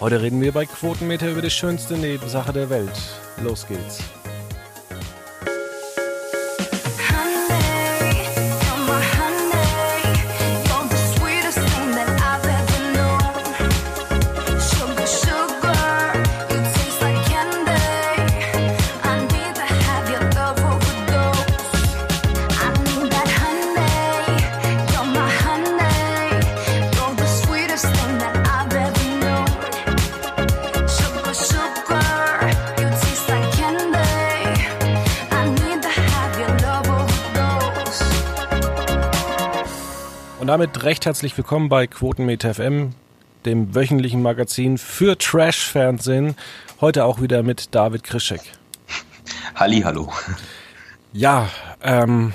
Heute reden wir bei Quotenmeter über die schönste Nebensache der Welt. Los geht's. Damit recht herzlich willkommen bei Quotenmeter FM, dem wöchentlichen Magazin für Trash-Fernsehen. Heute auch wieder mit David Krischek. Halli, hallo. Ja, ähm,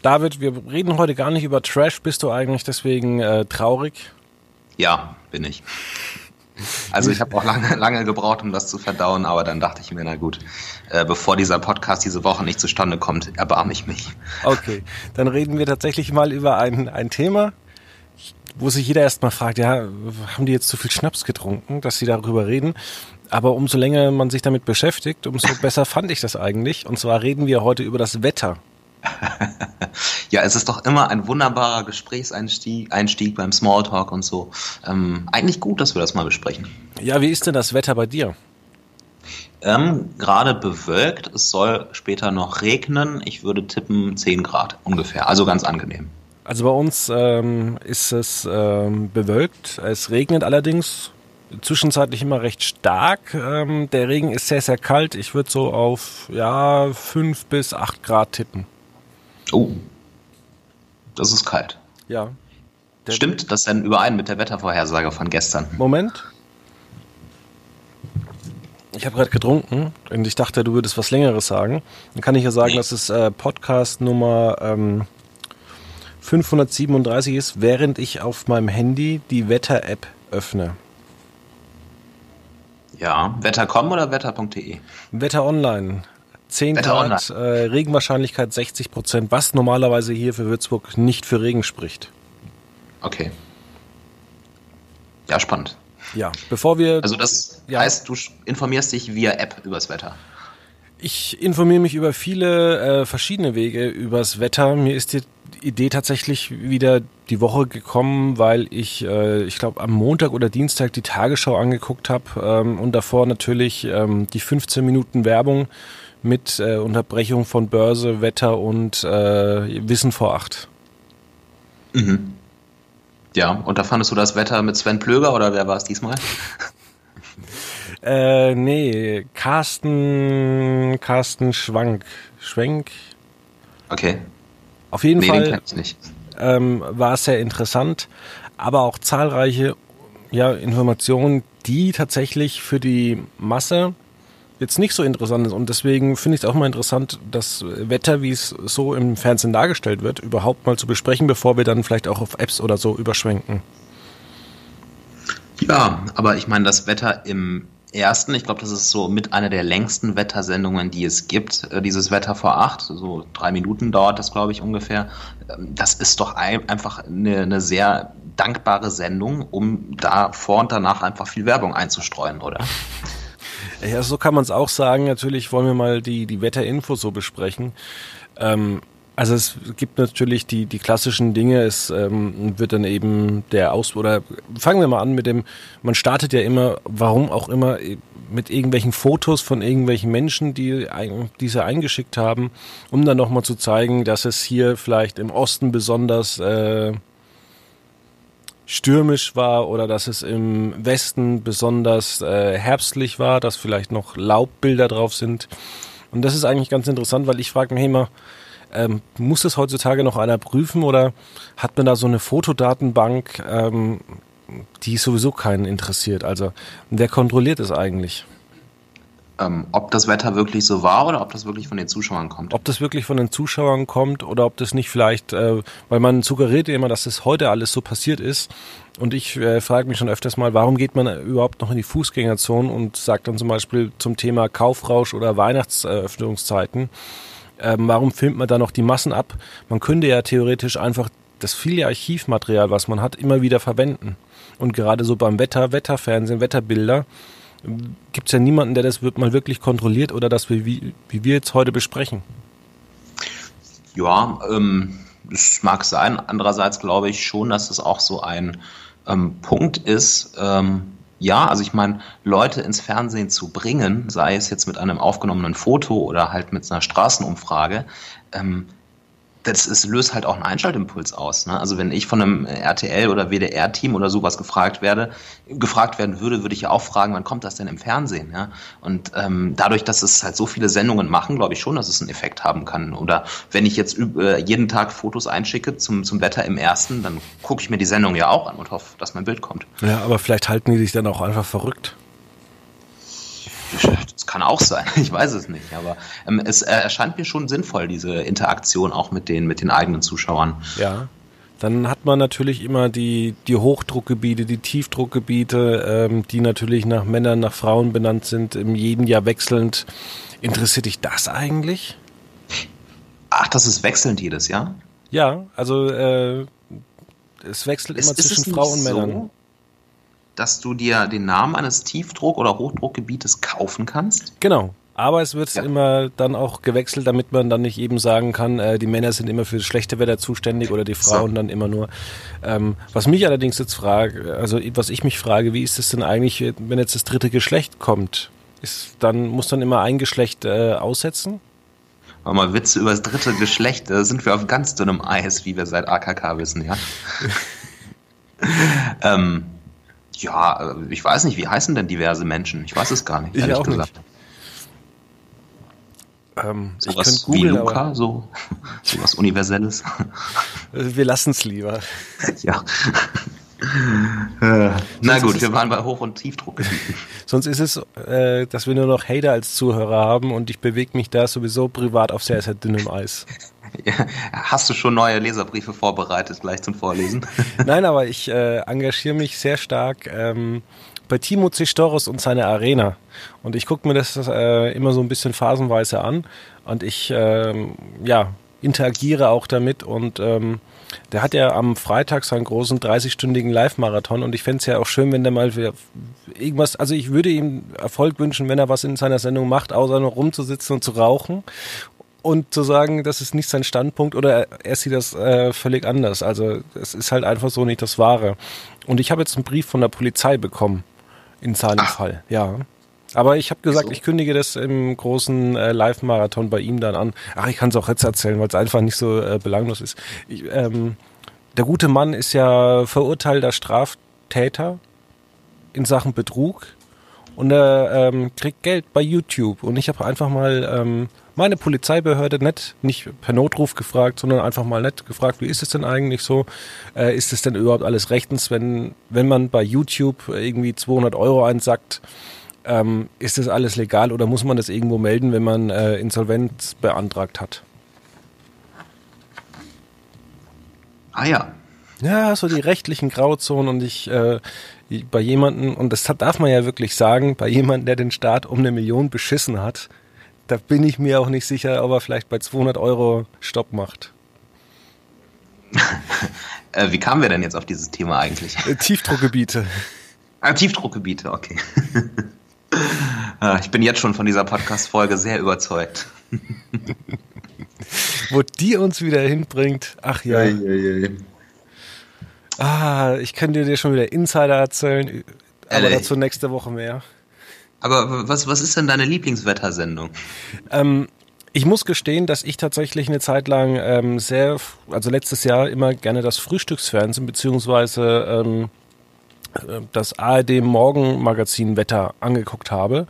David, wir reden heute gar nicht über Trash. Bist du eigentlich deswegen äh, traurig? Ja, bin ich. Also ich habe auch lange, lange gebraucht, um das zu verdauen, aber dann dachte ich mir, na gut, äh, bevor dieser Podcast diese Woche nicht zustande kommt, erbarme ich mich. Okay, dann reden wir tatsächlich mal über ein, ein Thema, wo sich jeder erstmal fragt, ja, haben die jetzt zu viel Schnaps getrunken, dass sie darüber reden? Aber umso länger man sich damit beschäftigt, umso besser fand ich das eigentlich. Und zwar reden wir heute über das Wetter. ja, es ist doch immer ein wunderbarer Gesprächseinstieg Einstieg beim Smalltalk und so. Ähm, eigentlich gut, dass wir das mal besprechen. Ja, wie ist denn das Wetter bei dir? Ähm, Gerade bewölkt, es soll später noch regnen. Ich würde tippen 10 Grad ungefähr, also ganz angenehm. Also bei uns ähm, ist es ähm, bewölkt. Es regnet allerdings zwischenzeitlich immer recht stark. Ähm, der Regen ist sehr, sehr kalt. Ich würde so auf ja, 5 bis 8 Grad tippen. Oh, das ist kalt. Ja. Stimmt das denn überein mit der Wettervorhersage von gestern? Moment. Ich habe gerade getrunken und ich dachte, du würdest was Längeres sagen. Dann kann ich ja sagen, nee. dass es äh, Podcast Nummer ähm, 537 ist, während ich auf meinem Handy die Wetter-App öffne. Ja, wetter.com oder wetter.de? Wetter Online. 10 Wetter Grad, äh, Regenwahrscheinlichkeit 60 Prozent, was normalerweise hier für Würzburg nicht für Regen spricht. Okay. Ja, spannend. Ja, bevor wir. Also das ja. heißt, du informierst dich via App übers Wetter. Ich informiere mich über viele äh, verschiedene Wege übers Wetter. Mir ist die Idee tatsächlich wieder die Woche gekommen, weil ich, äh, ich glaube, am Montag oder Dienstag die Tagesschau angeguckt habe ähm, und davor natürlich ähm, die 15 Minuten Werbung mit äh, Unterbrechung von Börse, Wetter und äh, Wissen vor acht. Mhm. Ja, und da fandest du das Wetter mit Sven Plöger oder wer war es diesmal? äh, nee, Carsten, Carsten Schwank. Schwenk? Okay. Auf jeden nee, Fall ähm, war es sehr interessant, aber auch zahlreiche ja, Informationen, die tatsächlich für die Masse jetzt nicht so interessant ist. Und deswegen finde ich es auch mal interessant, das Wetter, wie es so im Fernsehen dargestellt wird, überhaupt mal zu besprechen, bevor wir dann vielleicht auch auf Apps oder so überschwenken. Ja, aber ich meine, das Wetter im ersten, ich glaube, das ist so mit einer der längsten Wettersendungen, die es gibt. Äh, dieses Wetter vor acht, so drei Minuten dauert das, glaube ich, ungefähr. Ähm, das ist doch einfach eine, eine sehr dankbare Sendung, um da vor und danach einfach viel Werbung einzustreuen, oder? Ja, so kann man es auch sagen. Natürlich wollen wir mal die, die Wetterinfo so besprechen. Ähm, also es gibt natürlich die, die klassischen Dinge. Es ähm, wird dann eben der Aus... Oder fangen wir mal an mit dem... Man startet ja immer, warum auch immer, mit irgendwelchen Fotos von irgendwelchen Menschen, die diese eingeschickt haben, um dann nochmal zu zeigen, dass es hier vielleicht im Osten besonders... Äh, stürmisch war oder dass es im Westen besonders äh, herbstlich war, dass vielleicht noch Laubbilder drauf sind. Und das ist eigentlich ganz interessant, weil ich frage mich immer, ähm, muss das heutzutage noch einer prüfen oder hat man da so eine Fotodatenbank, ähm, die sowieso keinen interessiert? Also wer kontrolliert es eigentlich? Ähm, ob das Wetter wirklich so war oder ob das wirklich von den Zuschauern kommt. Ob das wirklich von den Zuschauern kommt oder ob das nicht vielleicht, äh, weil man suggeriert ja immer, dass das heute alles so passiert ist. Und ich äh, frage mich schon öfters mal, warum geht man überhaupt noch in die Fußgängerzone und sagt dann zum Beispiel zum Thema Kaufrausch oder Weihnachtseröffnungszeiten, ähm, warum filmt man da noch die Massen ab? Man könnte ja theoretisch einfach das viele Archivmaterial, was man hat, immer wieder verwenden. Und gerade so beim Wetter, Wetterfernsehen, Wetterbilder, gibt es ja niemanden, der das mal wirklich kontrolliert oder das, wie, wie wir jetzt heute besprechen. Ja, ähm, es mag sein. Andererseits glaube ich schon, dass es auch so ein ähm, Punkt ist. Ähm, ja, also ich meine, Leute ins Fernsehen zu bringen, sei es jetzt mit einem aufgenommenen Foto oder halt mit einer Straßenumfrage, ähm, das ist, löst halt auch einen Einschaltimpuls aus. Ne? Also wenn ich von einem RTL oder WDR-Team oder sowas gefragt werde, gefragt werden würde, würde ich ja auch fragen, wann kommt das denn im Fernsehen? Ja? Und ähm, dadurch, dass es halt so viele Sendungen machen, glaube ich schon, dass es einen Effekt haben kann. Oder wenn ich jetzt äh, jeden Tag Fotos einschicke zum, zum Wetter im ersten, dann gucke ich mir die Sendung ja auch an und hoffe, dass mein Bild kommt. Ja, aber vielleicht halten die sich dann auch einfach verrückt. Kann auch sein, ich weiß es nicht. Aber ähm, es äh, erscheint mir schon sinnvoll, diese Interaktion auch mit den, mit den eigenen Zuschauern. Ja. Dann hat man natürlich immer die, die Hochdruckgebiete, die Tiefdruckgebiete, ähm, die natürlich nach Männern, nach Frauen benannt sind, im jeden Jahr wechselnd. Interessiert dich das eigentlich? Ach, das ist wechselnd jedes Jahr? Ja, also äh, es wechselt immer ist, zwischen ist Frau und Männern. So? Dass du dir den Namen eines Tiefdruck- oder Hochdruckgebietes kaufen kannst? Genau. Aber es wird ja. immer dann auch gewechselt, damit man dann nicht eben sagen kann, äh, die Männer sind immer für das schlechte Wetter zuständig oder die Frauen so. dann immer nur. Ähm, was mich allerdings jetzt frage, also was ich mich frage, wie ist es denn eigentlich, wenn jetzt das dritte Geschlecht kommt? Ist, dann muss dann immer ein Geschlecht äh, aussetzen? Aber mal Witze über das dritte Geschlecht, da sind wir auf ganz dünnem Eis, wie wir seit AKK wissen, ja. ähm, ja, äh, ich weiß nicht, wie heißen denn diverse Menschen? Ich weiß es gar nicht, ich ehrlich gesagt. Nicht. Ähm, sowas wie Luca, so, so was Universelles. Wir lassen es lieber. ja. äh, na gut, wir waren bei Hoch- und Tiefdruck. Sonst ist es, äh, dass wir nur noch Hater als Zuhörer haben und ich bewege mich da sowieso privat auf sehr, sehr dünnem Eis. Hast du schon neue Leserbriefe vorbereitet, gleich zum Vorlesen? Nein, aber ich äh, engagiere mich sehr stark ähm, bei Timo Zistoros und seiner Arena. Und ich gucke mir das äh, immer so ein bisschen phasenweise an. Und ich, ähm, ja, interagiere auch damit und ähm, der hat ja am Freitag seinen großen 30-stündigen Live-Marathon und ich fände es ja auch schön, wenn der mal irgendwas, also ich würde ihm Erfolg wünschen, wenn er was in seiner Sendung macht, außer nur rumzusitzen und zu rauchen und zu sagen, das ist nicht sein Standpunkt oder er sieht das äh, völlig anders. Also es ist halt einfach so nicht das Wahre. Und ich habe jetzt einen Brief von der Polizei bekommen in seinem Ach. Fall, ja. Aber ich habe gesagt, so. ich kündige das im großen äh, Live-Marathon bei ihm dann an. Ach, ich kann es auch jetzt erzählen, weil es einfach nicht so äh, belanglos ist. Ich, ähm, der gute Mann ist ja verurteilter Straftäter in Sachen Betrug und er ähm, kriegt Geld bei YouTube. Und ich habe einfach mal ähm, meine Polizeibehörde nett, nicht per Notruf gefragt, sondern einfach mal nett gefragt, wie ist es denn eigentlich so? Äh, ist es denn überhaupt alles rechtens, wenn, wenn man bei YouTube irgendwie 200 Euro einsackt? Ähm, ist das alles legal oder muss man das irgendwo melden, wenn man äh, Insolvenz beantragt hat? Ah ja. Ja, so die rechtlichen Grauzonen und ich äh, bei jemanden, und das darf man ja wirklich sagen, bei jemandem, der den Staat um eine Million beschissen hat, da bin ich mir auch nicht sicher, ob er vielleicht bei 200 Euro Stopp macht. äh, wie kamen wir denn jetzt auf dieses Thema eigentlich? Äh, Tiefdruckgebiete. Ah, Tiefdruckgebiete, okay. Ah, ich bin jetzt schon von dieser Podcast-Folge sehr überzeugt. Wo die uns wieder hinbringt, ach ja. Ei, ei, ei. Ah, ich könnte dir schon wieder Insider erzählen, aber äh, dazu nächste Woche mehr. Aber was, was ist denn deine Lieblingswettersendung? Ähm, ich muss gestehen, dass ich tatsächlich eine Zeit lang ähm, sehr, also letztes Jahr immer gerne das Frühstücksfernsehen beziehungsweise ähm, äh, das ARD Morgenmagazin Wetter angeguckt habe,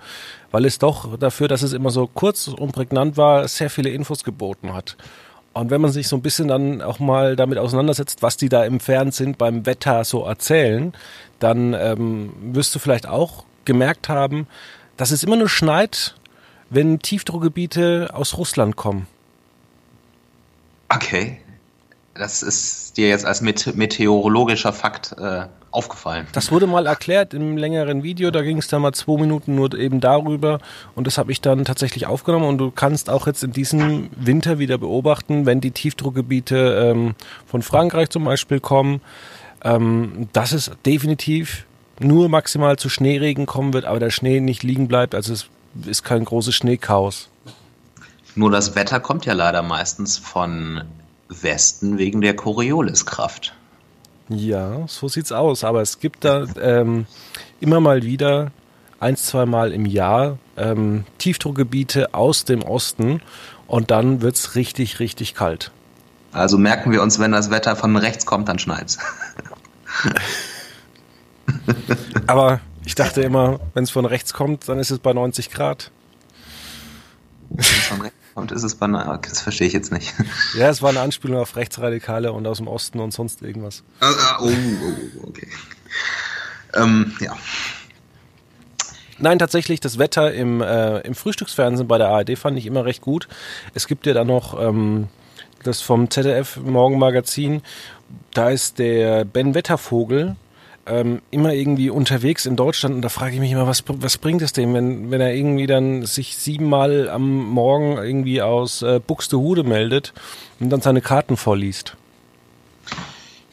weil es doch dafür, dass es immer so kurz und prägnant war, sehr viele Infos geboten hat. Und wenn man sich so ein bisschen dann auch mal damit auseinandersetzt, was die da im Fernsehen beim Wetter so erzählen, dann ähm, wirst du vielleicht auch gemerkt haben, dass es immer nur schneit, wenn Tiefdruckgebiete aus Russland kommen. Okay. Das ist dir jetzt als meteorologischer Fakt äh, aufgefallen. Das wurde mal erklärt im längeren Video, da ging es dann mal zwei Minuten nur eben darüber und das habe ich dann tatsächlich aufgenommen und du kannst auch jetzt in diesem Winter wieder beobachten, wenn die Tiefdruckgebiete ähm, von Frankreich zum Beispiel kommen, ähm, dass es definitiv nur maximal zu Schneeregen kommen wird, aber der Schnee nicht liegen bleibt. Also es ist kein großes Schneechaos. Nur das Wetter kommt ja leider meistens von Westen wegen der Corioliskraft. Ja, so sieht's aus. Aber es gibt da ähm, immer mal wieder ein, zwei Mal im Jahr ähm, Tiefdruckgebiete aus dem Osten und dann wird's richtig, richtig kalt. Also merken wir uns, wenn das Wetter von rechts kommt, dann schneit's. Aber ich dachte immer, wenn es von rechts kommt, dann ist es bei 90 Grad. Wenn es von rechts kommt, ist es bei Das verstehe ich jetzt nicht. Ja, es war eine Anspielung auf Rechtsradikale und aus dem Osten und sonst irgendwas. Ah, ah, oh, oh, okay. Ähm, ja. Nein, tatsächlich, das Wetter im, äh, im Frühstücksfernsehen bei der ARD fand ich immer recht gut. Es gibt ja dann noch ähm, das vom ZDF Morgenmagazin. Da ist der Ben Wettervogel ähm, immer irgendwie unterwegs in Deutschland und da frage ich mich immer, was, was bringt es dem, wenn, wenn er irgendwie dann sich siebenmal am Morgen irgendwie aus äh, Buxtehude meldet und dann seine Karten vorliest.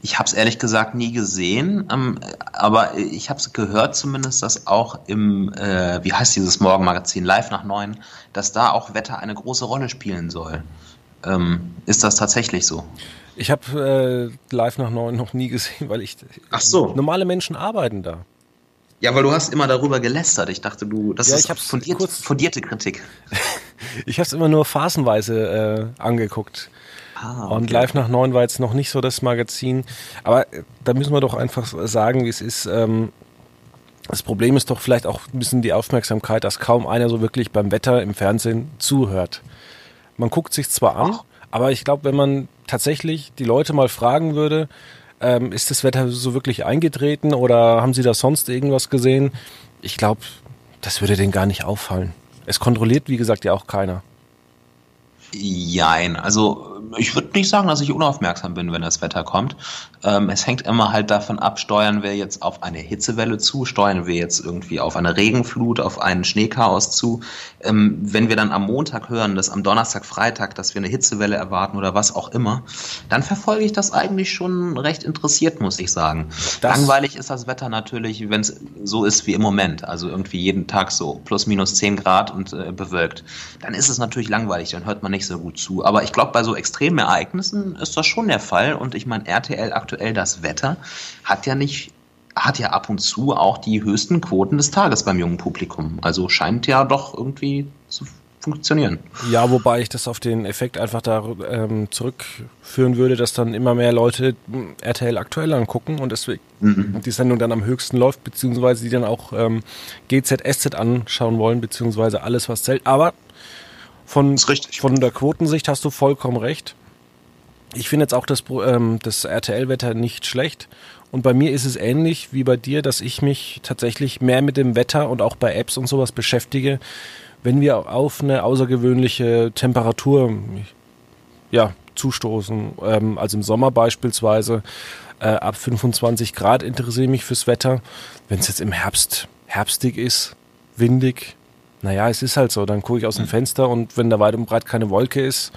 Ich habe es ehrlich gesagt nie gesehen, ähm, aber ich habe es gehört zumindest, dass auch im, äh, wie heißt dieses Morgenmagazin, Live nach neun, dass da auch Wetter eine große Rolle spielen soll. Ähm, ist das tatsächlich so? Ich habe äh, Live nach neun noch nie gesehen, weil ich. Ach so. Normale Menschen arbeiten da. Ja, weil du hast immer darüber gelästert. Ich dachte, du, das ja, ist fundiert, kurz, fundierte Kritik. ich habe es immer nur phasenweise äh, angeguckt. Ah, okay. Und Live nach neun war jetzt noch nicht so das Magazin. Aber äh, da müssen wir doch einfach sagen, wie es ist. Ähm, das Problem ist doch vielleicht auch ein bisschen die Aufmerksamkeit, dass kaum einer so wirklich beim Wetter im Fernsehen zuhört. Man guckt sich zwar an, Ach. aber ich glaube, wenn man tatsächlich die Leute mal fragen würde, ähm, ist das Wetter so wirklich eingetreten oder haben sie da sonst irgendwas gesehen? Ich glaube, das würde denen gar nicht auffallen. Es kontrolliert, wie gesagt, ja auch keiner. Jein, also ich würde nicht sagen, dass ich unaufmerksam bin, wenn das Wetter kommt. Ähm, es hängt immer halt davon ab, steuern wir jetzt auf eine Hitzewelle zu, steuern wir jetzt irgendwie auf eine Regenflut, auf einen Schneechaos zu. Ähm, wenn wir dann am Montag hören, dass am Donnerstag, Freitag, dass wir eine Hitzewelle erwarten oder was auch immer, dann verfolge ich das eigentlich schon recht interessiert, muss ich sagen. Das Langweilig ist das Wetter natürlich, wenn es so ist wie im Moment, also irgendwie jeden Tag so plus minus 10 Grad und äh, bewölkt. Dann ist es natürlich langweilig, dann hört man nicht so gut zu. Aber ich glaube, bei so extremen Ereignissen ist das schon der Fall und ich meine, RTL aktuell das Wetter hat ja nicht hat ja ab und zu auch die höchsten Quoten des Tages beim jungen Publikum. Also scheint ja doch irgendwie zu funktionieren. Ja, wobei ich das auf den Effekt einfach da ähm, zurückführen würde, dass dann immer mehr Leute hm, RTL aktuell angucken und deswegen mhm. die Sendung dann am höchsten läuft, beziehungsweise die dann auch ähm, GZSZ anschauen wollen, beziehungsweise alles, was zählt. Aber von, von der Quotensicht hast du vollkommen recht. Ich finde jetzt auch das, ähm, das RTL-Wetter nicht schlecht. Und bei mir ist es ähnlich wie bei dir, dass ich mich tatsächlich mehr mit dem Wetter und auch bei Apps und sowas beschäftige, wenn wir auf eine außergewöhnliche Temperatur ja, zustoßen. Ähm, also im Sommer beispielsweise äh, ab 25 Grad interessiere ich mich fürs Wetter. Wenn es jetzt im Herbst herbstig ist, windig, naja, es ist halt so. Dann gucke ich aus dem Fenster und wenn da weit und breit keine Wolke ist,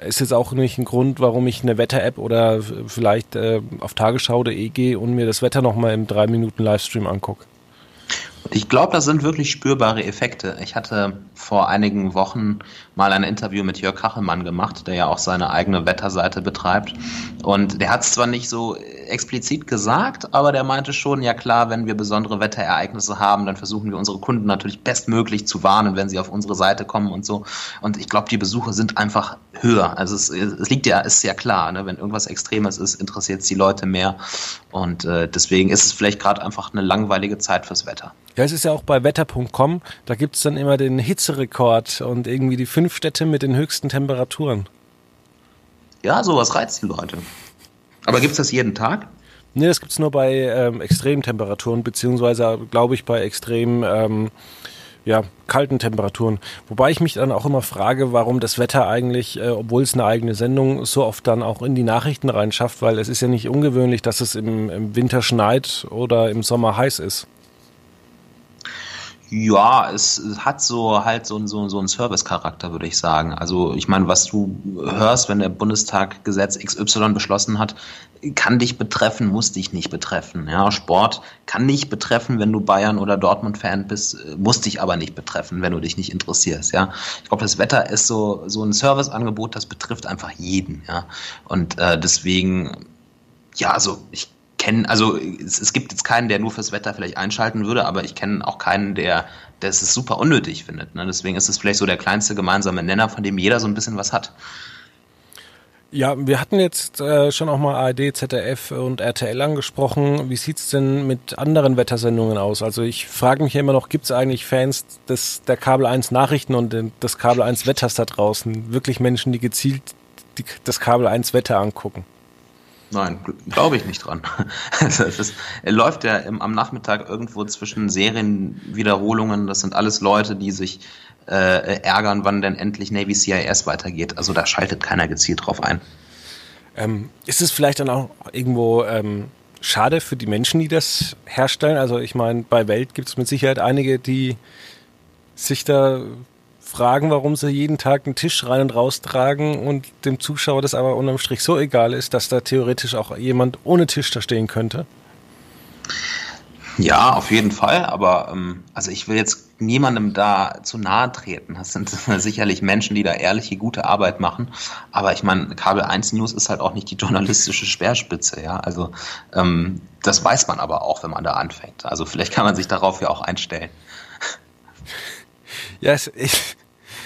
ist jetzt auch nicht ein Grund, warum ich eine Wetter-App oder vielleicht äh, auf tagesschau.de gehe und mir das Wetter nochmal im 3 Minuten Livestream angucke. Ich glaube, das sind wirklich spürbare Effekte. Ich hatte vor einigen Wochen mal ein Interview mit Jörg Kachelmann gemacht, der ja auch seine eigene Wetterseite betreibt. Und der hat es zwar nicht so explizit gesagt, aber der meinte schon, ja klar, wenn wir besondere Wetterereignisse haben, dann versuchen wir unsere Kunden natürlich bestmöglich zu warnen, wenn sie auf unsere Seite kommen und so. Und ich glaube, die Besuche sind einfach höher. Also es, es liegt ja, ist ja klar, ne? wenn irgendwas Extremes ist, interessiert es die Leute mehr. Und äh, deswegen ist es vielleicht gerade einfach eine langweilige Zeit fürs Wetter. Ja, es ist ja auch bei wetter.com, da gibt es dann immer den Hitzerekord und irgendwie die fünf Städte mit den höchsten Temperaturen. Ja, sowas reizt die Leute. Aber gibt es das jeden Tag? Nee, das gibt es nur bei ähm, Extremtemperaturen, beziehungsweise, glaube ich, bei extrem ähm, ja, kalten Temperaturen. Wobei ich mich dann auch immer frage, warum das Wetter eigentlich, äh, obwohl es eine eigene Sendung, so oft dann auch in die Nachrichten reinschafft, weil es ist ja nicht ungewöhnlich, dass es im, im Winter schneit oder im Sommer heiß ist. Ja, es hat so halt so, so, so einen Service-Charakter, würde ich sagen. Also ich meine, was du hörst, wenn der Bundestag Gesetz XY beschlossen hat, kann dich betreffen, muss dich nicht betreffen. Ja, Sport kann nicht betreffen, wenn du Bayern oder Dortmund-Fan bist, muss dich aber nicht betreffen, wenn du dich nicht interessierst. Ja, ich glaube, das Wetter ist so so ein Serviceangebot, das betrifft einfach jeden. Ja, und äh, deswegen, ja, also ich kenne, also es, es, gibt jetzt keinen, der nur fürs Wetter vielleicht einschalten würde, aber ich kenne auch keinen, der, der es super unnötig findet. Ne? Deswegen ist es vielleicht so der kleinste gemeinsame Nenner, von dem jeder so ein bisschen was hat. Ja, wir hatten jetzt äh, schon auch mal ARD, ZDF und RTL angesprochen. Wie sieht's denn mit anderen Wettersendungen aus? Also ich frage mich ja immer noch, gibt es eigentlich Fans des, der Kabel 1 Nachrichten und des Kabel 1 Wetters da draußen? Wirklich Menschen, die gezielt die, das Kabel 1 Wetter angucken? Nein, glaube ich nicht dran. Also ist, er läuft ja im, am Nachmittag irgendwo zwischen Serienwiederholungen. Das sind alles Leute, die sich äh, ärgern, wann denn endlich Navy CIS weitergeht. Also da schaltet keiner gezielt drauf ein. Ähm, ist es vielleicht dann auch irgendwo ähm, schade für die Menschen, die das herstellen? Also ich meine, bei Welt gibt es mit Sicherheit einige, die sich da fragen, warum sie jeden Tag einen Tisch rein und raus tragen und dem Zuschauer das aber unterm Strich so egal ist, dass da theoretisch auch jemand ohne Tisch da stehen könnte? Ja, auf jeden Fall, aber ähm, also ich will jetzt niemandem da zu nahe treten. Das sind sicherlich Menschen, die da ehrliche, gute Arbeit machen. Aber ich meine, Kabel 1 News ist halt auch nicht die journalistische Speerspitze, ja. Also ähm, das weiß man aber auch, wenn man da anfängt. Also vielleicht kann man sich darauf ja auch einstellen. Ja, es, ich,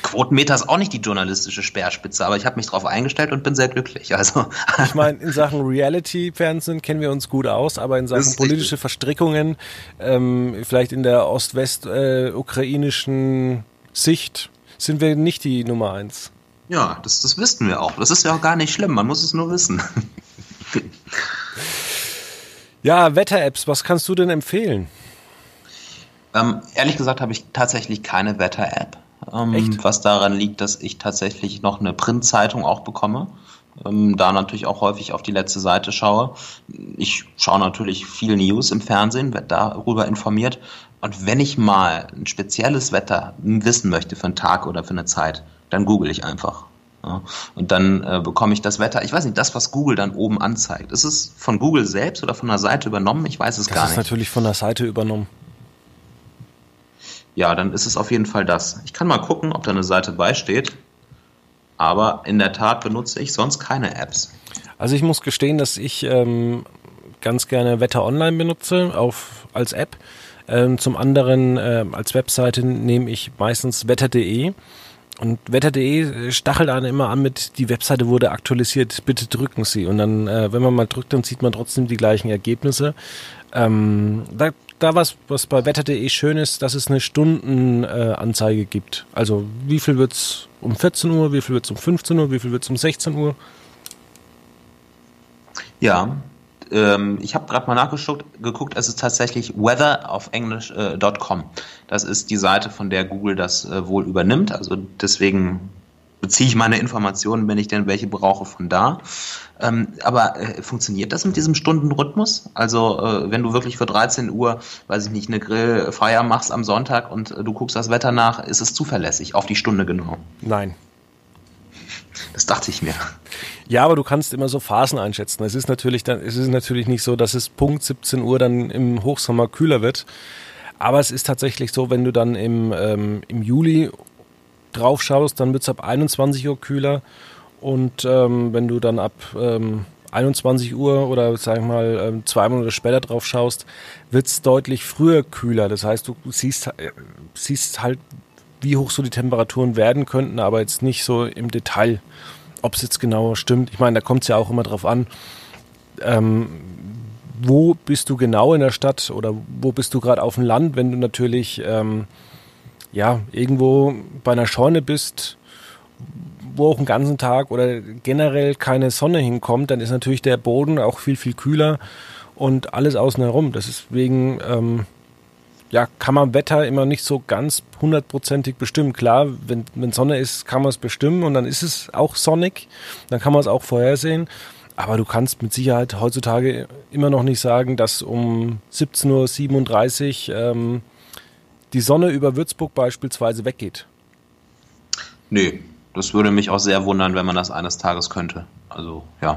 Quotenmeter ist auch nicht die journalistische Speerspitze, aber ich habe mich darauf eingestellt und bin sehr glücklich. Also ich meine, in Sachen Reality-Fernsehen kennen wir uns gut aus, aber in Sachen politische Verstrickungen, ähm, vielleicht in der ost-west-ukrainischen äh, Sicht, sind wir nicht die Nummer eins. Ja, das, das wissen wir auch. Das ist ja auch gar nicht schlimm, man muss es nur wissen. ja, Wetter-Apps, was kannst du denn empfehlen? Ähm, ehrlich gesagt habe ich tatsächlich keine Wetter-App. Ähm, was daran liegt, dass ich tatsächlich noch eine Printzeitung auch bekomme. Ähm, da natürlich auch häufig auf die letzte Seite schaue. Ich schaue natürlich viel News im Fernsehen, werde darüber informiert. Und wenn ich mal ein spezielles Wetter wissen möchte für einen Tag oder für eine Zeit, dann google ich einfach. Ja, und dann äh, bekomme ich das Wetter. Ich weiß nicht, das, was Google dann oben anzeigt. Ist es von Google selbst oder von der Seite übernommen? Ich weiß es das gar nicht. Das ist natürlich von der Seite übernommen ja, dann ist es auf jeden Fall das. Ich kann mal gucken, ob da eine Seite beisteht. Aber in der Tat benutze ich sonst keine Apps. Also ich muss gestehen, dass ich ähm, ganz gerne Wetter Online benutze auf, als App. Ähm, zum anderen äh, als Webseite nehme ich meistens wetter.de. Und wetter.de stachelt einen immer an mit, die Webseite wurde aktualisiert, bitte drücken Sie. Und dann, äh, wenn man mal drückt, dann sieht man trotzdem die gleichen Ergebnisse. Ähm, da da was, was bei wetter.de schön ist, dass es eine Stundenanzeige äh, gibt. Also wie viel wird es um 14 Uhr, wie viel wird es um 15 Uhr, wie viel wird es um 16 Uhr? Ja, ähm, ich habe gerade mal nachgeguckt, geguckt, es ist tatsächlich weather auf englisch.com. Äh, das ist die Seite, von der Google das äh, wohl übernimmt. Also deswegen beziehe ich meine Informationen, wenn ich denn welche brauche, von da. Ähm, aber äh, funktioniert das mit diesem Stundenrhythmus? Also äh, wenn du wirklich für 13 Uhr, weiß ich nicht, eine Grillfeier machst am Sonntag und äh, du guckst das Wetter nach, ist es zuverlässig, auf die Stunde genau? Nein. Das dachte ich mir. Ja, aber du kannst immer so Phasen einschätzen. Es ist natürlich dann, es ist natürlich nicht so, dass es Punkt 17 Uhr dann im Hochsommer kühler wird. Aber es ist tatsächlich so, wenn du dann im, ähm, im Juli drauf schaust, dann wird es ab 21 Uhr kühler und ähm, wenn du dann ab ähm, 21 Uhr oder sag ich mal ähm, zwei Monate später drauf schaust, wird es deutlich früher kühler. Das heißt, du siehst, äh, siehst halt, wie hoch so die Temperaturen werden könnten, aber jetzt nicht so im Detail, ob es jetzt genau stimmt. Ich meine, da kommt es ja auch immer drauf an, ähm, wo bist du genau in der Stadt oder wo bist du gerade auf dem Land, wenn du natürlich ähm, ja irgendwo bei einer Scheune bist, wo auch einen ganzen Tag oder generell keine Sonne hinkommt, dann ist natürlich der Boden auch viel, viel kühler und alles außen herum. Deswegen ähm, ja, kann man Wetter immer nicht so ganz hundertprozentig bestimmen. Klar, wenn, wenn Sonne ist, kann man es bestimmen und dann ist es auch sonnig, dann kann man es auch vorhersehen. Aber du kannst mit Sicherheit heutzutage immer noch nicht sagen, dass um 17.37 Uhr ähm, die Sonne über Würzburg beispielsweise weggeht? Nee, das würde mich auch sehr wundern, wenn man das eines Tages könnte. Also, ja.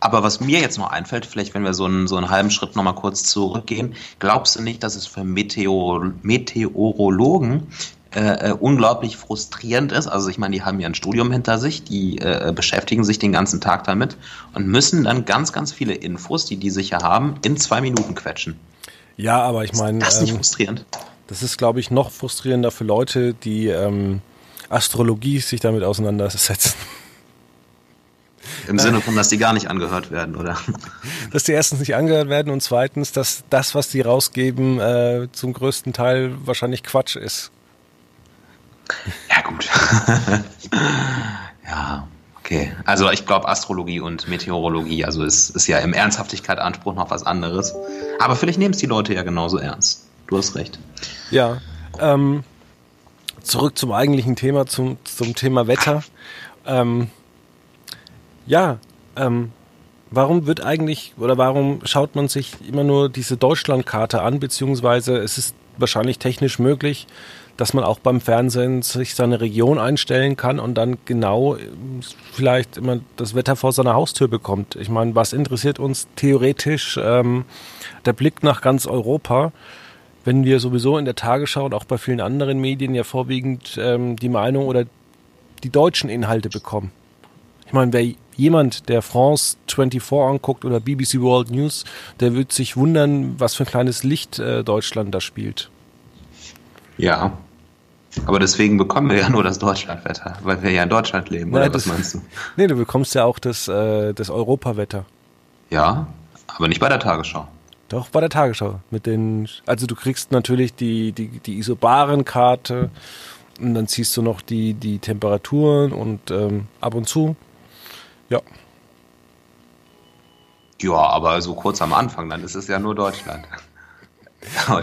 Aber was mir jetzt noch einfällt, vielleicht wenn wir so einen, so einen halben Schritt nochmal kurz zurückgehen, glaubst du nicht, dass es für Meteor Meteorologen äh, äh, unglaublich frustrierend ist? Also ich meine, die haben ja ein Studium hinter sich, die äh, beschäftigen sich den ganzen Tag damit und müssen dann ganz, ganz viele Infos, die die sicher haben, in zwei Minuten quetschen. Ja, aber ich meine... Ist das nicht ähm, frustrierend? Das ist, glaube ich, noch frustrierender für Leute, die ähm, Astrologie sich damit auseinandersetzen. Im Sinne von, dass die gar nicht angehört werden, oder? Dass die erstens nicht angehört werden und zweitens, dass das, was die rausgeben, äh, zum größten Teil wahrscheinlich Quatsch ist. Ja, gut. ja, okay. Also ich glaube Astrologie und Meteorologie, also es ist ja im Ernsthaftigkeit Anspruch noch was anderes. Aber vielleicht nehmen es die Leute ja genauso ernst. Du hast recht. Ja. Ähm, zurück zum eigentlichen Thema, zum, zum Thema Wetter. Ähm, ja, ähm, warum wird eigentlich oder warum schaut man sich immer nur diese Deutschlandkarte an, beziehungsweise es ist wahrscheinlich technisch möglich, dass man auch beim Fernsehen sich seine Region einstellen kann und dann genau äh, vielleicht immer das Wetter vor seiner Haustür bekommt. Ich meine, was interessiert uns theoretisch ähm, der Blick nach ganz Europa, wenn wir sowieso in der Tagesschau und auch bei vielen anderen Medien ja vorwiegend ähm, die Meinung oder die deutschen Inhalte bekommen. Ich meine, wer jemand, der France 24 anguckt oder BBC World News, der wird sich wundern, was für ein kleines Licht äh, Deutschland da spielt. Ja. Aber deswegen bekommen wir ja nur das Deutschlandwetter, weil wir ja in Deutschland leben, oder das, was meinst du? Nee, du bekommst ja auch das, äh, das Europawetter. Ja, aber nicht bei der Tagesschau. Doch, bei der Tagesschau. Mit den, also du kriegst natürlich die, die, die Isobaren-Karte und dann ziehst du noch die, die Temperaturen und ähm, ab und zu ja. Ja, aber so kurz am Anfang, dann ist es ja nur Deutschland.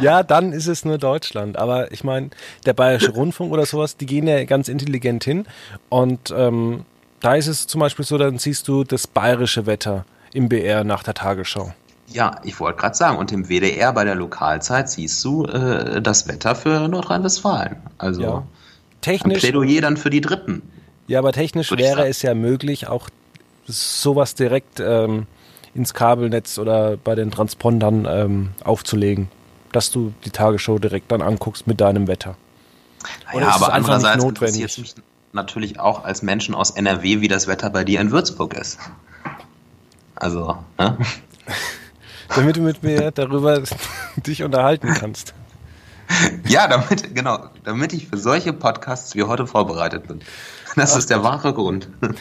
Ja, dann ist es nur Deutschland. Aber ich meine, der Bayerische Rundfunk oder sowas, die gehen ja ganz intelligent hin. Und ähm, da ist es zum Beispiel so, dann siehst du das bayerische Wetter im BR nach der Tagesschau. Ja, ich wollte gerade sagen, und im WDR bei der Lokalzeit siehst du äh, das Wetter für Nordrhein-Westfalen. Also ja. technisch. Ein Plädoyer dann für die Dritten. Ja, aber technisch wäre es ja möglich, auch sowas direkt ähm, ins Kabelnetz oder bei den Transpondern ähm, aufzulegen, dass du die Tagesschau direkt dann anguckst mit deinem Wetter. Oder ja, aber andererseits interessiert es mich natürlich auch als Menschen aus NRW, wie das Wetter bei dir in Würzburg ist. Also, ne? damit du mit mir darüber dich unterhalten kannst. Ja, damit, genau, damit ich für solche Podcasts wie heute vorbereitet bin. Das Ach, ist der wahre Grund.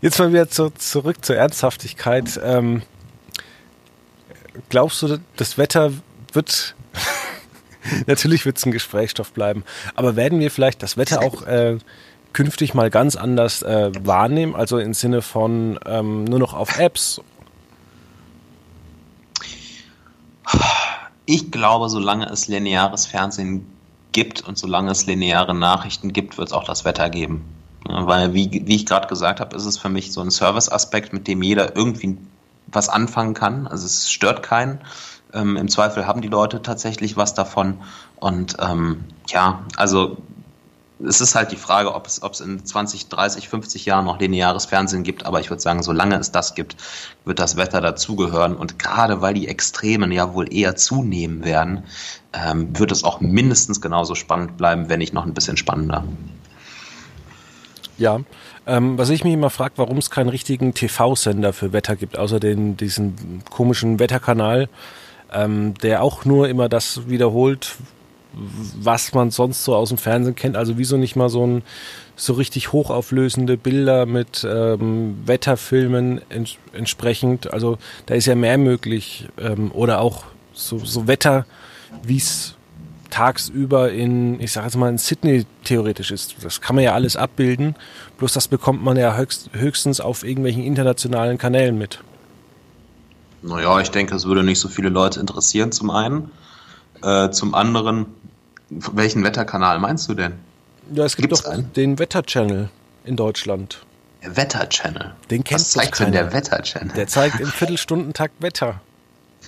Jetzt mal wieder zu, zurück zur Ernsthaftigkeit. Ähm, glaubst du, das Wetter wird natürlich wird es ein Gesprächsstoff bleiben, aber werden wir vielleicht das Wetter auch äh, künftig mal ganz anders äh, wahrnehmen, also im Sinne von ähm, nur noch auf Apps? Ich glaube, solange es lineares Fernsehen gibt und solange es lineare Nachrichten gibt, wird es auch das Wetter geben. Weil, wie, wie ich gerade gesagt habe, ist es für mich so ein Service-Aspekt, mit dem jeder irgendwie was anfangen kann. Also es stört keinen. Ähm, Im Zweifel haben die Leute tatsächlich was davon. Und ähm, ja, also es ist halt die Frage, ob es, ob es in 20, 30, 50 Jahren noch lineares Fernsehen gibt. Aber ich würde sagen, solange es das gibt, wird das Wetter dazugehören. Und gerade weil die Extremen ja wohl eher zunehmen werden, ähm, wird es auch mindestens genauso spannend bleiben, wenn nicht noch ein bisschen spannender. Ja, ähm, was ich mich immer frage, warum es keinen richtigen TV-Sender für Wetter gibt, außer den, diesen komischen Wetterkanal, ähm, der auch nur immer das wiederholt, was man sonst so aus dem Fernsehen kennt. Also wieso nicht mal so ein so richtig hochauflösende Bilder mit ähm, Wetterfilmen ents entsprechend. Also da ist ja mehr möglich. Ähm, oder auch so, so Wetter, wie es tagsüber in, ich sage jetzt mal, in Sydney theoretisch ist. Das kann man ja alles abbilden. Bloß das bekommt man ja höchst, höchstens auf irgendwelchen internationalen Kanälen mit. Naja, ich denke, es würde nicht so viele Leute interessieren, zum einen. Äh, zum anderen, welchen Wetterkanal meinst du denn? Ja, es gibt Gibt's doch einen? den Wetter-Channel in Deutschland. Der Wetter-Channel? Den kennst Was zeigt denn der Wetter-Channel? Der zeigt im Viertelstundentakt Wetter.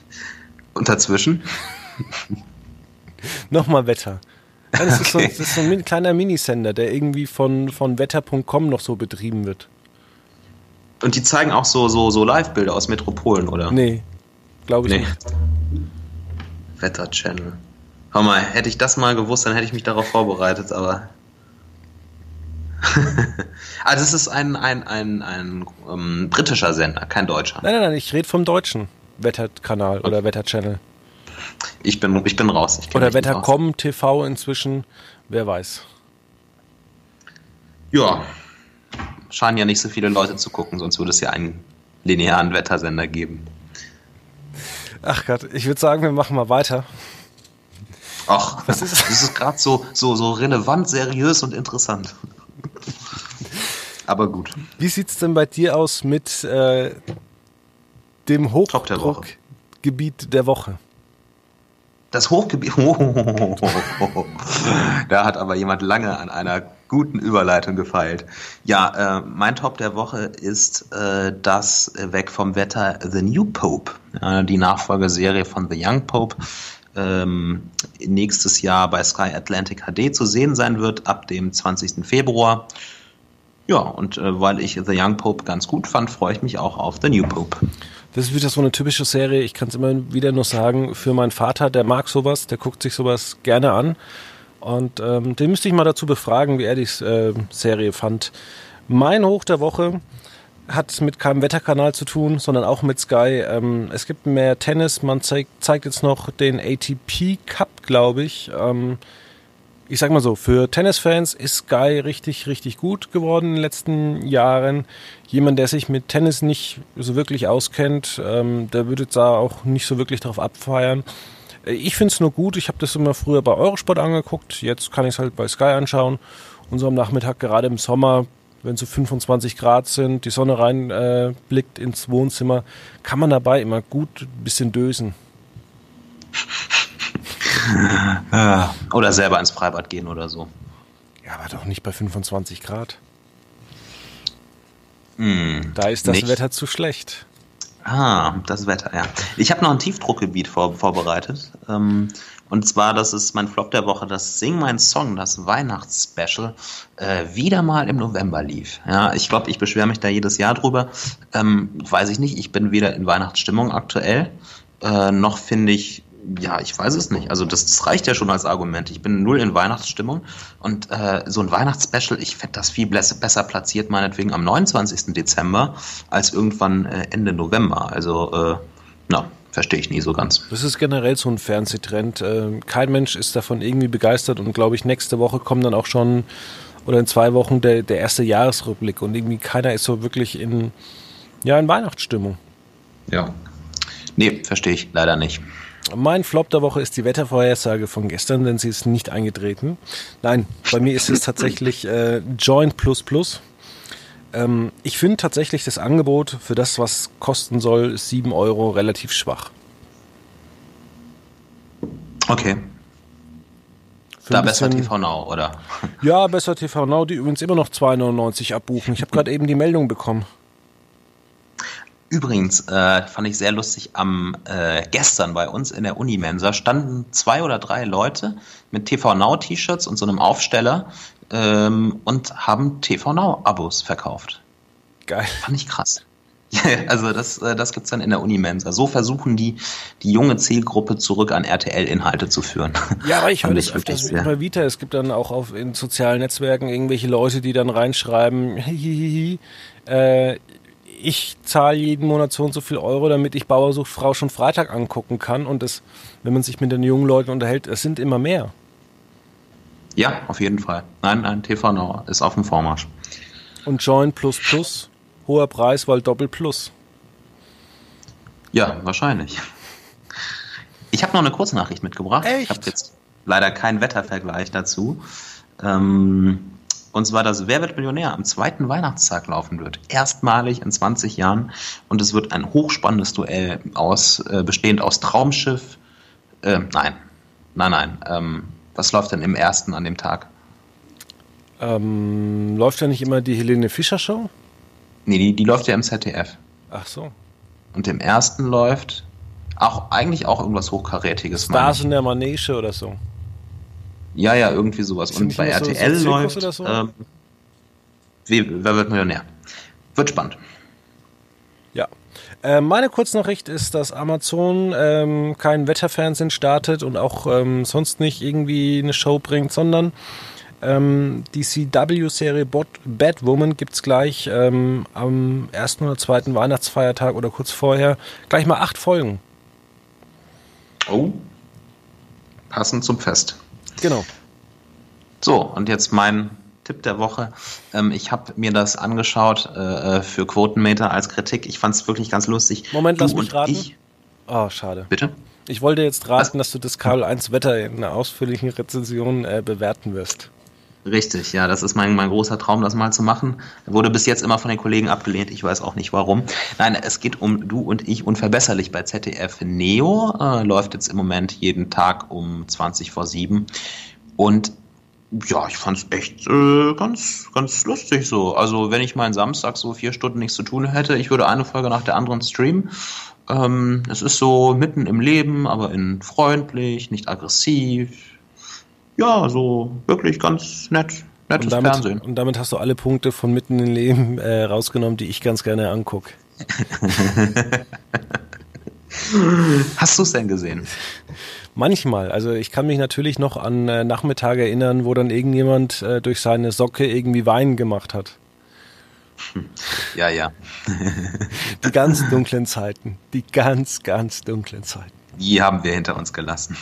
Und dazwischen? Nochmal Wetter. Ja, das, ist so, das, ist so, ein kleiner Minisender, der irgendwie von, von wetter.com noch so betrieben wird. Und die zeigen auch so, so, so Live-Bilder aus Metropolen, oder? Nee, glaube ich nee. nicht. Wetter-Channel. Hör mal, hätte ich das mal gewusst, dann hätte ich mich darauf vorbereitet, aber. ah, das ist ein, ein, ein, ein um, ähm, britischer Sender, kein deutscher. Nein, nein, nein, ich rede vom deutschen Wetterkanal okay. oder Wetter-Channel. Ich bin, ich bin raus. Ich oder Wetter.com TV inzwischen, wer weiß. Ja, scheinen ja nicht so viele Leute zu gucken, sonst würde es ja einen linearen Wettersender geben. Ach Gott, ich würde sagen, wir machen mal weiter. Ach, was ist das? Das ist gerade so, so, so relevant, seriös und interessant. Aber gut. Wie sieht es denn bei dir aus mit äh, dem Hochdruckgebiet der Woche? Das Hochgebiet. da hat aber jemand lange an einer guten Überleitung gefeilt. Ja, äh, mein Top der Woche ist äh, das Weg vom Wetter The New Pope, äh, die Nachfolgeserie von The Young Pope. Ähm, nächstes Jahr bei Sky Atlantic HD zu sehen sein wird, ab dem 20. Februar. Ja, und äh, weil ich The Young Pope ganz gut fand, freue ich mich auch auf The New Pope. Das ist wieder so eine typische Serie, ich kann es immer wieder nur sagen, für meinen Vater, der mag sowas, der guckt sich sowas gerne an. Und ähm, den müsste ich mal dazu befragen, wie er die äh, Serie fand. Mein Hoch der Woche hat mit keinem Wetterkanal zu tun, sondern auch mit Sky. Ähm, es gibt mehr Tennis, man zeigt, zeigt jetzt noch den ATP Cup, glaube ich. Ähm, ich sag mal so, für Tennisfans ist Sky richtig, richtig gut geworden in den letzten Jahren. Jemand, der sich mit Tennis nicht so wirklich auskennt, ähm, der würde da auch nicht so wirklich drauf abfeiern. Äh, ich finde es nur gut, ich habe das immer früher bei Eurosport angeguckt, jetzt kann ich es halt bei Sky anschauen. Und so am Nachmittag, gerade im Sommer, wenn so 25 Grad sind, die Sonne reinblickt äh, ins Wohnzimmer, kann man dabei immer gut ein bisschen dösen. oder selber ins Freibad gehen oder so. Ja, aber doch nicht bei 25 Grad. Hm, da ist das nicht. Wetter zu schlecht. Ah, das Wetter, ja. Ich habe noch ein Tiefdruckgebiet vor, vorbereitet. Ähm, und zwar, das ist mein Flop der Woche, das Sing Mein Song, das Weihnachtsspecial, äh, wieder mal im November lief. Ja, ich glaube, ich beschwere mich da jedes Jahr drüber. Ähm, weiß ich nicht, ich bin weder in Weihnachtsstimmung aktuell, äh, noch finde ich ja, ich weiß es nicht. Also das, das, reicht ja schon als Argument. Ich bin null in Weihnachtsstimmung und äh, so ein Weihnachtsspecial, ich fände das viel besser platziert, meinetwegen am 29. Dezember als irgendwann äh, Ende November. Also, äh, na, verstehe ich nie so ganz. Das ist generell so ein Fernsehtrend. Äh, kein Mensch ist davon irgendwie begeistert und glaube ich, nächste Woche kommt dann auch schon oder in zwei Wochen der, der erste Jahresrückblick und irgendwie keiner ist so wirklich in, ja, in Weihnachtsstimmung. Ja. Nee, verstehe ich leider nicht. Mein Flop der Woche ist die Wettervorhersage von gestern, denn sie ist nicht eingetreten. Nein, bei mir ist es tatsächlich äh, Joint Plus Plus. Ähm, ich finde tatsächlich das Angebot für das, was kosten soll, 7 Euro relativ schwach. Okay. Für da besser TV Now, oder? Ja, besser TV Now, die übrigens immer noch 2,99 abbuchen. Ich habe gerade eben die Meldung bekommen. Übrigens, äh, fand ich sehr lustig, am äh, gestern bei uns in der Unimensa standen zwei oder drei Leute mit TV Now T-Shirts und so einem Aufsteller ähm, und haben TV Now Abos verkauft. Geil. Fand ich krass. also das, äh, das gibt's dann in der Unimensa. So versuchen die, die junge Zielgruppe zurück an RTL-Inhalte zu führen. Ja, aber ich höre das öfters über Vita. Es gibt dann auch auf in sozialen Netzwerken irgendwelche Leute, die dann reinschreiben, hihihi, äh, ich zahle jeden Monat so und so viel Euro, damit ich Bauersucht Frau schon Freitag angucken kann. Und das, wenn man sich mit den jungen Leuten unterhält, es sind immer mehr. Ja, auf jeden Fall. Nein, nein, TV Now ist auf dem Vormarsch. Und Join Plus Plus, hoher Preis, weil Doppel Plus. Ja, wahrscheinlich. Ich habe noch eine Kurznachricht mitgebracht. Echt? Ich habe jetzt leider keinen Wettervergleich dazu. Ähm, und zwar, dass Wer wird Millionär am zweiten Weihnachtstag laufen wird. Erstmalig in 20 Jahren. Und es wird ein hochspannendes Duell aus, äh, bestehend aus Traumschiff. Äh, nein, nein, nein. Ähm, was läuft denn im ersten an dem Tag? Ähm, läuft ja nicht immer die Helene Fischer Show? Nee, die, die läuft ja im ZDF. Ach so. Und im ersten läuft Auch eigentlich auch irgendwas Hochkarätiges. Stars in der Manege oder so. Ja, ja, irgendwie sowas. Und bei RTL so läuft oder so? ähm, Wer wird Millionär? Wird spannend. Ja. Äh, meine Kurznachricht ist, dass Amazon ähm, kein Wetterfernsehen startet und auch ähm, sonst nicht irgendwie eine Show bringt, sondern ähm, die CW-Serie Batwoman gibt's gleich ähm, am ersten oder zweiten Weihnachtsfeiertag oder kurz vorher gleich mal acht Folgen. Oh. Passend zum Fest. Genau. So, und jetzt mein Tipp der Woche. Ähm, ich habe mir das angeschaut äh, äh, für Quotenmeter als Kritik. Ich fand es wirklich ganz lustig. Moment, Du lass mich raten. Ich, Oh, schade. bitte? Ich wollte jetzt raten, Was? dass du das Kabel 1 Wetter in einer ausführlichen Rezension äh, bewerten wirst. Richtig, ja, das ist mein, mein großer Traum, das mal zu machen. Wurde bis jetzt immer von den Kollegen abgelehnt, ich weiß auch nicht warum. Nein, es geht um Du und ich unverbesserlich bei ZDF Neo. Äh, läuft jetzt im Moment jeden Tag um 20 vor 7. Und ja, ich fand's echt äh, ganz, ganz lustig so. Also wenn ich meinen Samstag so vier Stunden nichts zu tun hätte, ich würde eine Folge nach der anderen streamen. Ähm, es ist so mitten im Leben, aber in freundlich, nicht aggressiv. Ja, so wirklich ganz nett, nettes Und damit, Fernsehen. und damit hast du alle Punkte von mitten im Leben äh, rausgenommen, die ich ganz gerne angucke. Hast du es denn gesehen? Manchmal, also ich kann mich natürlich noch an äh, Nachmittage erinnern, wo dann irgendjemand äh, durch seine Socke irgendwie Wein gemacht hat. Ja, ja. Die ganz dunklen Zeiten. Die ganz, ganz dunklen Zeiten. Die haben wir hinter uns gelassen.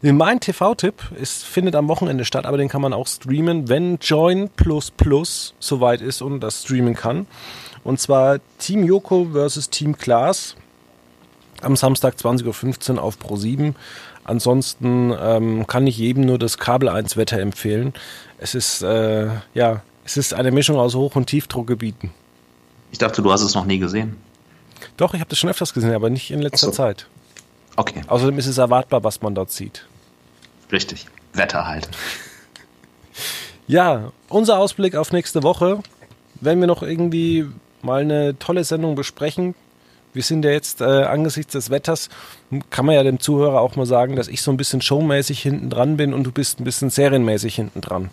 Mein TV-Tipp findet am Wochenende statt, aber den kann man auch streamen, wenn Join Plus Plus soweit ist und das streamen kann. Und zwar Team Yoko versus Team Klaas am Samstag 20.15 Uhr auf Pro7. Ansonsten ähm, kann ich jedem nur das Kabel 1 Wetter empfehlen. Es ist, äh, ja, es ist eine Mischung aus Hoch- und Tiefdruckgebieten. Ich dachte, du hast es noch nie gesehen. Doch, ich habe das schon öfters gesehen, aber nicht in letzter so. Zeit. Okay, Außerdem ist es erwartbar, was man dort sieht. richtig. Wetter halt. Ja, unser Ausblick auf nächste Woche. Wenn wir noch irgendwie mal eine tolle Sendung besprechen. Wir sind ja jetzt äh, angesichts des Wetters, kann man ja dem Zuhörer auch mal sagen, dass ich so ein bisschen showmäßig hinten dran bin und du bist ein bisschen serienmäßig hinten dran.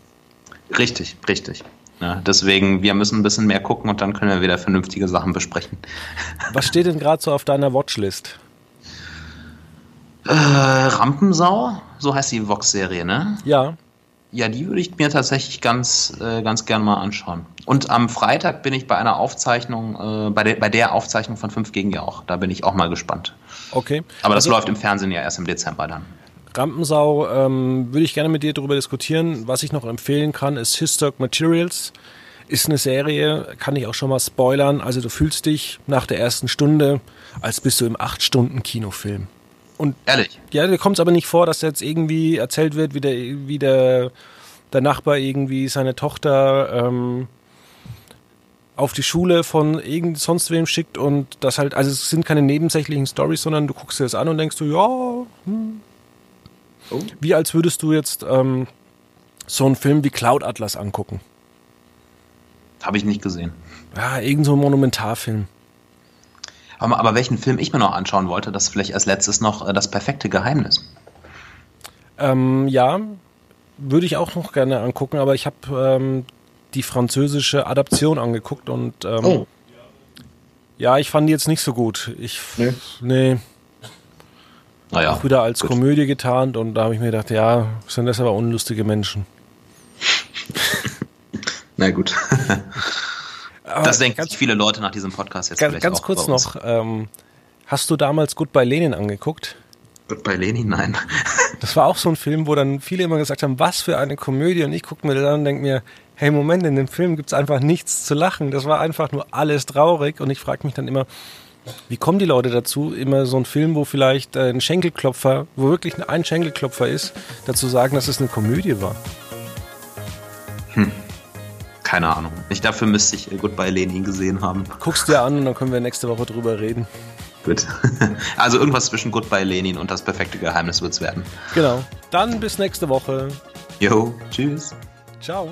Richtig, richtig. Ja, deswegen, wir müssen ein bisschen mehr gucken und dann können wir wieder vernünftige Sachen besprechen. Was steht denn gerade so auf deiner Watchlist? Äh, Rampensau, so heißt die Vox-Serie, ne? Ja, Ja, die würde ich mir tatsächlich ganz, äh, ganz gern mal anschauen. Und am Freitag bin ich bei einer Aufzeichnung, äh, bei, der, bei der Aufzeichnung von 5 gegen Jauch. Da bin ich auch mal gespannt. okay. Aber das Also- läuft im Fernsehen ja erst im Dezember dann. Rampensau ähm, würde ich gerne mit dir darüber diskutieren. Was ich noch empfehlen kann, ist Historic Materials. Ist eine Serie, kann ich auch schon mal spoilern. Also du fühlst dich nach der ersten Stunde, als bist du im 8-Stunden-Kinofilm. Und Ehrlich. ja, da kommt es aber nicht vor, dass jetzt irgendwie erzählt wird, wie der, wie der, der Nachbar irgendwie seine Tochter ähm, auf die Schule von irgend sonst wem schickt und das halt, also es sind keine nebensächlichen Stories, sondern du guckst dir das an und denkst du, ja, hm. Oh. wie als würdest du jetzt ähm, so einen Film wie Cloud Atlas angucken. Habe ich nicht gesehen. Ja, irgend so ein Monumentarfilm. Aber, aber welchen Film ich mir noch anschauen wollte, das vielleicht als letztes noch äh, das perfekte Geheimnis. Ähm, ja, würde ich auch noch gerne angucken, aber ich habe ähm, die französische Adaption angeguckt und ähm, Oh. ja, ich fand die jetzt nicht so gut. Ich, Nee. nee, Naja. auch wieder als gut. Komödie getarnt und da habe ich mir gedacht, ja, sind das aber unlustige Menschen. Na gut. Aber Das denken ganz, sich viele Leute nach diesem Podcast jetzt ganz, ganz kurz noch, ähm, hast du damals Goodbye Lenin angeguckt? Wird bei Leni? Nein. Das war auch so ein Film, wo dann viele immer gesagt haben, was für eine Komödie. Und ich gucke mir das an und denke mir, hey, Moment, in dem Film gibt's einfach nichts zu lachen. Das war einfach nur alles traurig. Und ich frage mich dann immer, wie kommen die Leute dazu, immer so ein Film, wo vielleicht ein Schenkelklopfer, wo wirklich ein Schenkelklopfer ist, dazu sagen, dass es eine Komödie war. Keine Ahnung. Ich dafür müsste ich äh, Goodbye Lenin gesehen haben. Guck's dir an und dann können wir nächste Woche drüber reden. Gut. Also irgendwas zwischen Goodbye Lenin und das perfekte Geheimnis wird's werden. Genau. Dann bis nächste Woche. Jo, tschüss. Ciao.